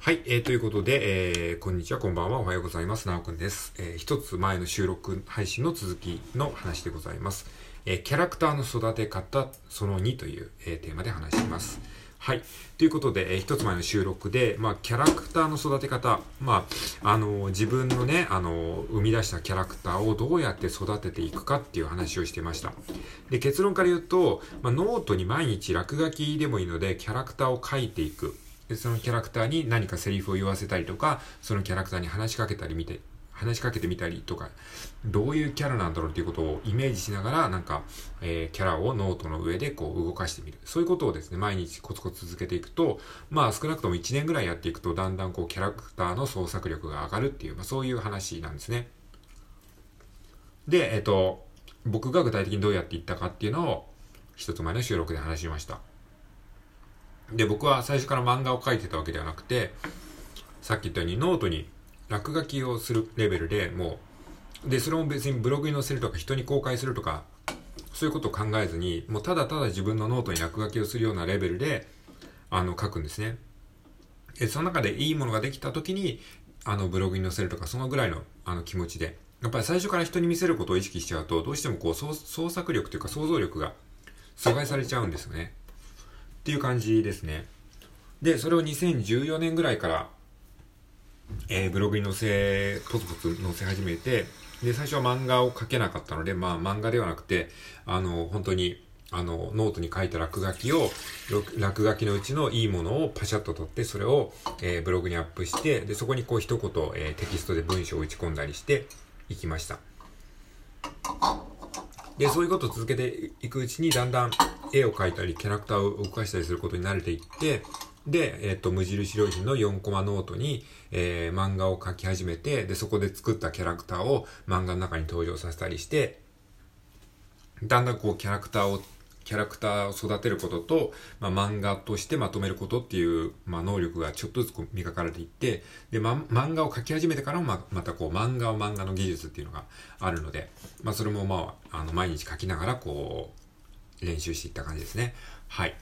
はい、えー、ということで、えー、こんにちは、こんばんは、おはようございます。なおくんです。えー、一つ前の収録配信の続きの話でございます。えー、キャラクターの育て方その2という、えー、テーマで話します。はい。ということで、えー、一つ前の収録で、まあ、キャラクターの育て方、まあ、あのー、自分のね、あのー、生み出したキャラクターをどうやって育てていくかっていう話をしてました。で、結論から言うと、まあ、ノートに毎日落書きでもいいので、キャラクターを書いていく。そのキャラクターに何かセリフを言わせたりとか、そのキャラクターに話しかけたり見て、話しかけてみたりとか、どういうキャラなんだろうっていうことをイメージしながら、なんか、えー、キャラをノートの上でこう動かしてみる。そういうことをですね、毎日コツコツ続けていくと、まあ少なくとも1年ぐらいやっていくと、だんだんこうキャラクターの創作力が上がるっていう、まあそういう話なんですね。で、えっ、ー、と、僕が具体的にどうやっていったかっていうのを、一つ前の収録で話しました。で、僕は最初から漫画を描いてたわけではなくて、さっき言ったようにノートに落書きをするレベルでもう、で、それも別にブログに載せるとか人に公開するとか、そういうことを考えずに、もうただただ自分のノートに落書きをするようなレベルで、あの、書くんですね。で、その中でいいものができた時に、あの、ブログに載せるとか、そのぐらいの、あの、気持ちで。やっぱり最初から人に見せることを意識しちゃうと、どうしてもこう、創作力というか想像力が阻害されちゃうんですよね。っていう感じですね。で、それを2014年ぐらいから、えー、ブログに載せ、ポツポツ載せ始めて、で、最初は漫画を描けなかったので、まあ漫画ではなくて、あの、本当に、あの、ノートに書いた落書きを、落書きのうちのいいものをパシャッと撮って、それを、えー、ブログにアップして、で、そこにこう一言、えー、テキストで文章を打ち込んだりしていきました。で、そういうことを続けていくうちに、だんだん絵を描いたり、キャラクターを動かしたりすることに慣れていって、で、えっ、と、無印良品の4コマノートに、えー、漫画を描き始めて、で、そこで作ったキャラクターを漫画の中に登場させたりして、だんだんこう、キャラクターをキャラクターを育てることと、まあ、漫画としてまとめることっていう、まあ、能力がちょっとずつ磨かれていって、で、ま、漫画を描き始めてからもま、またこう、漫画を漫画の技術っていうのがあるので、まあ、それもまあ、あの、毎日描きながら、こう、練習していった感じですね。はい。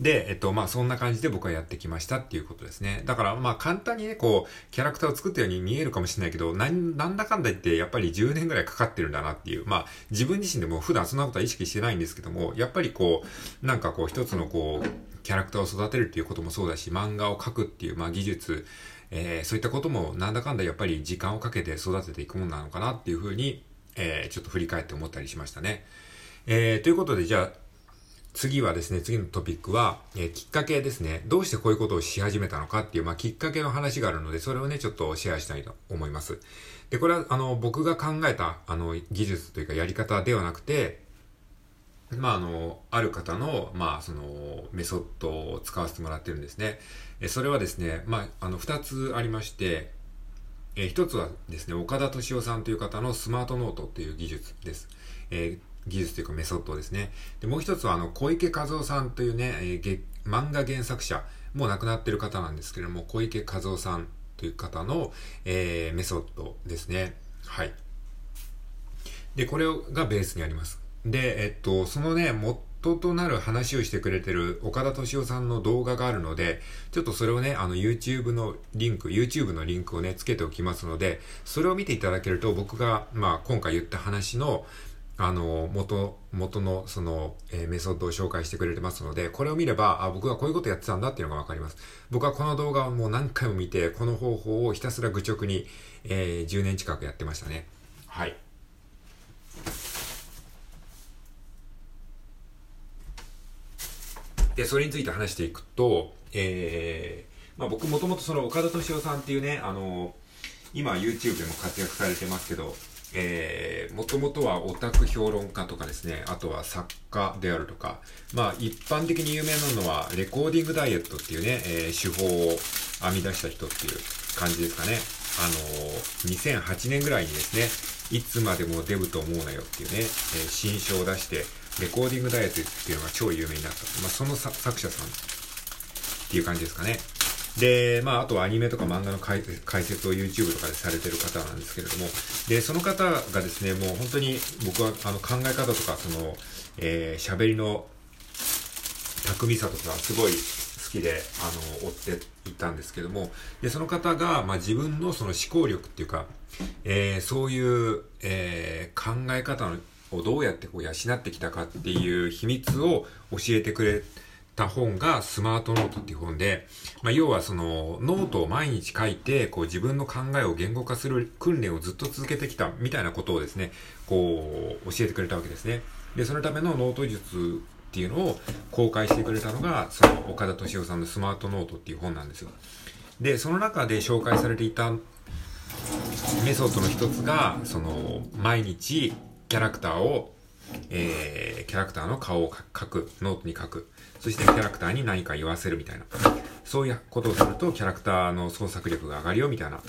で、えっと、まあ、そんな感じで僕はやってきましたっていうことですね。だから、まあ、簡単にね、こう、キャラクターを作ったように見えるかもしれないけど、なん、なんだかんだ言って、やっぱり10年ぐらいかかってるんだなっていう。まあ、自分自身でも普段そんなことは意識してないんですけども、やっぱりこう、なんかこう、一つのこう、キャラクターを育てるっていうこともそうだし、漫画を描くっていう、まあ、技術、えー、そういったことも、なんだかんだやっぱり時間をかけて育てていくものなのかなっていうふうに、えー、ちょっと振り返って思ったりしましたね。えー、ということで、じゃあ、次はですね、次のトピックは、えー、きっかけですね。どうしてこういうことをし始めたのかっていう、まあ、きっかけの話があるので、それをね、ちょっとシェアしたいと思います。で、これは、あの、僕が考えた、あの、技術というかやり方ではなくて、まあ、あの、ある方の、まあ、その、メソッドを使わせてもらってるんですね。えそれはですね、まあ、あの、二つありまして、えー、一つはですね、岡田敏夫さんという方のスマートノートっていう技術です。えー技術というかメソッドですね。で、もう一つはあの、小池和夫さんというね、えー、漫画原作者、もう亡くなっている方なんですけれども、小池和夫さんという方の、えー、メソッドですね。はい。で、これがベースにあります。で、えっと、そのね、元となる話をしてくれてる岡田敏夫さんの動画があるので、ちょっとそれをね、あの YouTube のリンク、YouTube のリンクをね、つけておきますので、それを見ていただけると僕が、まあ今回言った話の、あの、元、元のその、えー、メソッドを紹介してくれてますので、これを見れば、あ、僕はこういうことやってたんだっていうのがわかります。僕はこの動画をもう何回も見て、この方法をひたすら愚直に、えー、10年近くやってましたね。はい。で、それについて話していくと、えー、まあ僕もともとその岡田敏夫さんっていうね、あの、今 YouTube でも活躍されてますけど、えー、もともとはオタク評論家とかですね、あとは作家であるとか、まあ一般的に有名なのはレコーディングダイエットっていうね、えー、手法を編み出した人っていう感じですかね。あのー、2008年ぐらいにですね、いつまでもデブと思うなよっていうね、えー、新書を出して、レコーディングダイエットっていうのが超有名になった。まあその作者さんっていう感じですかね。で、まあ、あとはアニメとか漫画の解説を YouTube とかでされてる方なんですけれども、で、その方がですね、もう本当に僕はあの考え方とか、その、えー、喋りの巧みさとか、すごい素きで、あの、追っていたんですけども、で、その方が、まあ、自分のその思考力っていうか、えー、そういう、えー、考え方をどうやってこう養ってきたかっていう秘密を教えてくれた本がスマートノートっていう本で、まあ、要はそのノートを毎日書いて、こう自分の考えを言語化する訓練をずっと続けてきたみたいなことをですね、こう教えてくれたわけですね。で、そのためのノート術っていうのを公開してくれたのが、その岡田斗司夫さんのスマートノートっていう本なんですよ。で、その中で紹介されていたメソッドの一つが、その、毎日キャラクターを、えー、キャラクターの顔を書く、ノートに書く。そしてキャラクターに何か言わせるみたいな。そういうことをすると、キャラクターの創作力が上がるよみたいな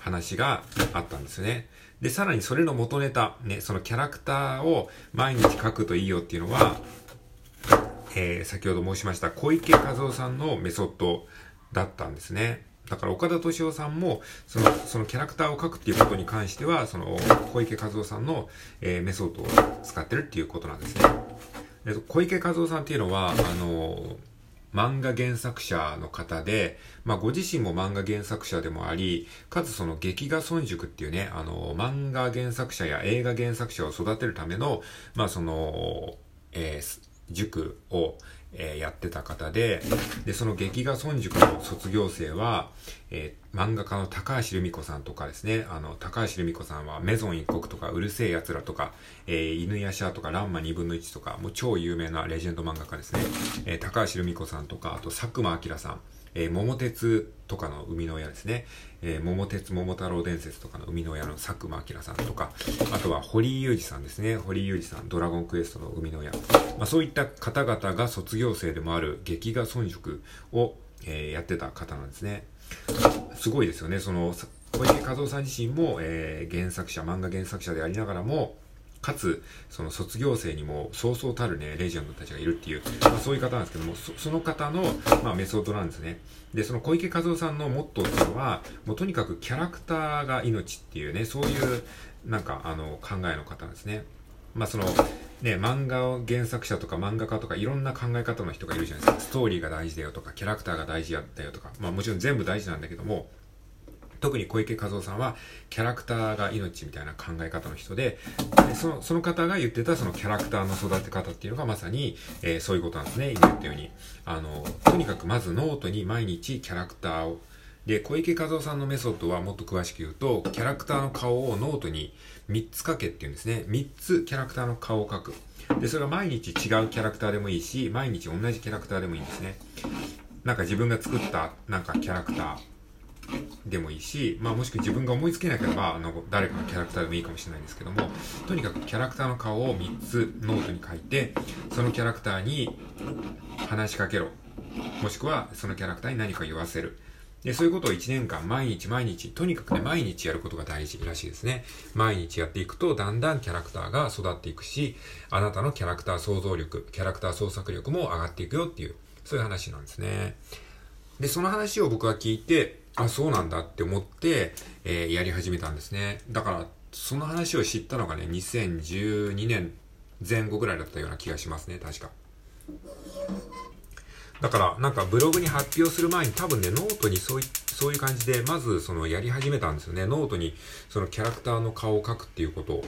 話があったんですよね。で、さらにそれの元ネタ、ね、そのキャラクターを毎日書くといいよっていうのは、えー、先ほど申しました小池和夫さんのメソッドだったんですね。だから岡田敏夫さんも、その、そのキャラクターを描くっていうことに関しては、その、小池和夫さんの、えー、メソッドを使ってるっていうことなんですね。で小池和夫さんっていうのは、あの、漫画原作者の方で、まあ、ご自身も漫画原作者でもあり、かつその劇画村塾っていうね、あの、漫画原作者や映画原作者を育てるための、まあ、その、えー、塾を、えー、やってた方で、で、その劇画村塾の卒業生は、えー、漫画家の高橋留美子さんとかですね、あの、高橋留美子さんはメゾン一国とか、うるせえ奴らとか、えー、犬やしゃとか、ランマ二分の一とか、もう超有名なレジェンド漫画家ですね。えー、高橋留美子さんとか、あと佐久間明さん、えー、桃鉄とかの生みの親ですね。えー、桃鉄桃太郎伝説とかの生みの親の佐久間明さんとか、あとは堀井裕二さんですね。堀井裕二さん、ドラゴンクエストの生みの親。まあ、そういった方々が卒業生でもある劇画村塾を、えー、やってた方なんですね。すごいですよね。その、小池和夫さん自身も、えー、原作者、漫画原作者でありながらも、かつ、その卒業生にもそうそうたるね、レジェンドたちがいるっていう、まあ、そういう方なんですけども、そその方の、まあ、メソッドなんですね。で、その小池和夫さんのモットーっていうのは、もうとにかくキャラクターが命っていうね、そういう、なんか、あの、考えの方なんですね。まあ、その、ね、漫画を原作者とか漫画家とかいろんな考え方の人がいるじゃないですか。ストーリーが大事だよとか、キャラクターが大事だよとか、まあもちろん全部大事なんだけども、特に小池一夫さんはキャラクターが命みたいな考え方の人で、でそのその方が言ってたそのキャラクターの育て方っていうのがまさに、えー、そういうことなんですね。今言ったように。あの、とにかくまずノートに毎日キャラクターをで、小池一夫さんのメソッドはもっと詳しく言うと、キャラクターの顔をノートに3つ書けっていうんですね。3つキャラクターの顔を書く。で、それが毎日違うキャラクターでもいいし、毎日同じキャラクターでもいいんですね。なんか自分が作ったなんかキャラクター、でもいいし、まあもしくは自分が思いつけなければ、あの、誰かのキャラクターでもいいかもしれないんですけども、とにかくキャラクターの顔を3つノートに書いて、そのキャラクターに話しかけろ。もしくは、そのキャラクターに何か言わせる。で、そういうことを1年間、毎日毎日、とにかくね、毎日やることが大事らしいですね。毎日やっていくと、だんだんキャラクターが育っていくし、あなたのキャラクター想像力、キャラクター創作力も上がっていくよっていう、そういう話なんですね。で、その話を僕は聞いて、あ、そうなんだって思って、えー、やり始めたんですね。だから、その話を知ったのがね、2012年前後ぐらいだったような気がしますね、確か。だから、なんかブログに発表する前に多分ね、ノートにそういそういう感じで、まずそのやり始めたんですよね。ノートにそのキャラクターの顔を描くっていうことを。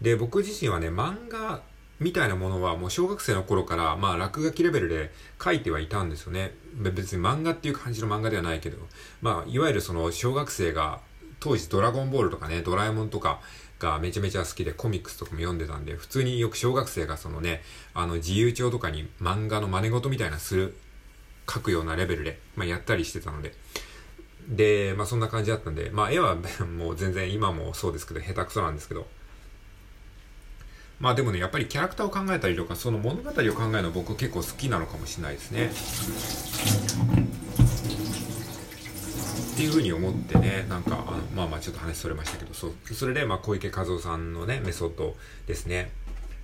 で、僕自身はね、漫画みたいなものはもう小学生の頃から、まあ落書きレベルで書いてはいたんですよね。別に漫画っていう感じの漫画ではないけど、まあいわゆるその小学生が当時ドラゴンボールとかね、ドラえもんとかがめちゃめちゃ好きでコミックスとかも読んでたんで、普通によく小学生がそのね、あの自由帳とかに漫画の真似事みたいなする、書くようなレベルで、まあやったりしてたので、で、まあそんな感じだったんで、まあ絵は もう全然今もそうですけど、下手くそなんですけど、まあでもね、やっぱりキャラクターを考えたりとか、その物語を考えるの僕結構好きなのかもしれないですね。っていうふうに思ってね、なんか、あのまあまあちょっと話それましたけど、そ、それでまあ小池和夫さんのね、メソッドですね。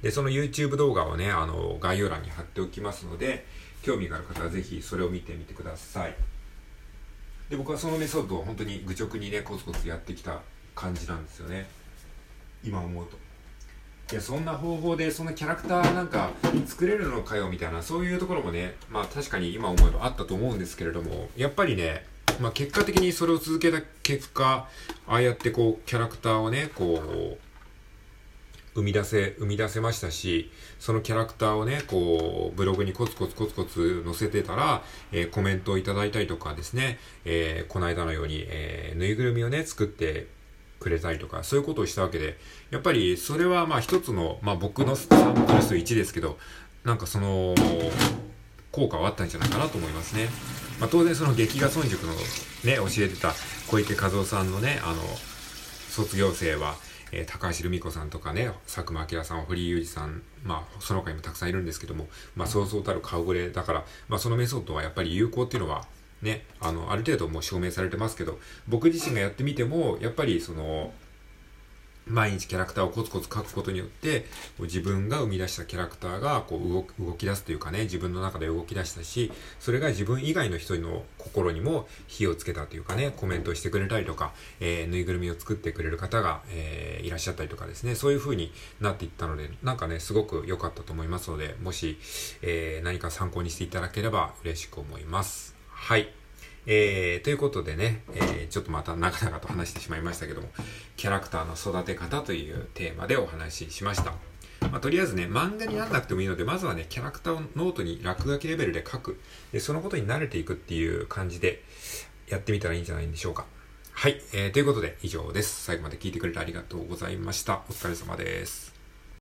で、その YouTube 動画をね、あの、概要欄に貼っておきますので、興味がある方はぜひそれを見てみてください。で、僕はそのメソッドを本当に愚直にね、コツコツやってきた感じなんですよね。今思うと。いや、そんな方法でそんなキャラクターなんか作れるのかよみたいな、そういうところもね、まあ確かに今思えばあったと思うんですけれども、やっぱりね、まあ結果的にそれを続けた結果、ああやってこう、キャラクターをね、こう、生み出せ、生み出せましたし、そのキャラクターをね、こう、ブログにコツコツコツコツ載せてたら、えー、コメントをいただいたりとかですね、えー、この間のように、えー、ぬいぐるみをね、作ってくれたりとか、そういうことをしたわけで、やっぱりそれはまあ一つの、まあ僕のサンプル数1ですけど、なんかその、効果はあったんじゃないかなと思いますね。まあ当然その劇画村塾のね、教えてた小池和夫さんのね、あの、卒業生は、えー、高橋留美子さんとかね、佐久間明さん、堀井裕二さん、まあ、その他にもたくさんいるんですけども、まあ、そうそうたる顔ぶれだから、まあ、そのメソッドはやっぱり有効っていうのは、ね、あの、ある程度もう証明されてますけど、僕自身がやってみても、やっぱりその、毎日キャラクターをコツコツ描くことによって、自分が生み出したキャラクターがこう動動き出すというかね、自分の中で動き出したし、それが自分以外の人の心にも火をつけたというかね、コメントしてくれたりとか、えー、ぬいぐるみを作ってくれる方が、えー、いらっしゃったりとかですね、そういう風になっていったので、なんかね、すごく良かったと思いますので、もし、えー、何か参考にしていただければ嬉しく思います。はい。えー、ということでね、えー、ちょっとまた長々と話してしまいましたけども、キャラクターの育て方というテーマでお話ししました。まあ、とりあえずね、漫画にならなくてもいいので、まずはね、キャラクターをノートに落書きレベルで書く。で、そのことに慣れていくっていう感じでやってみたらいいんじゃないでしょうか。はい、えー、ということで以上です。最後まで聞いてくれてありがとうございました。お疲れ様です。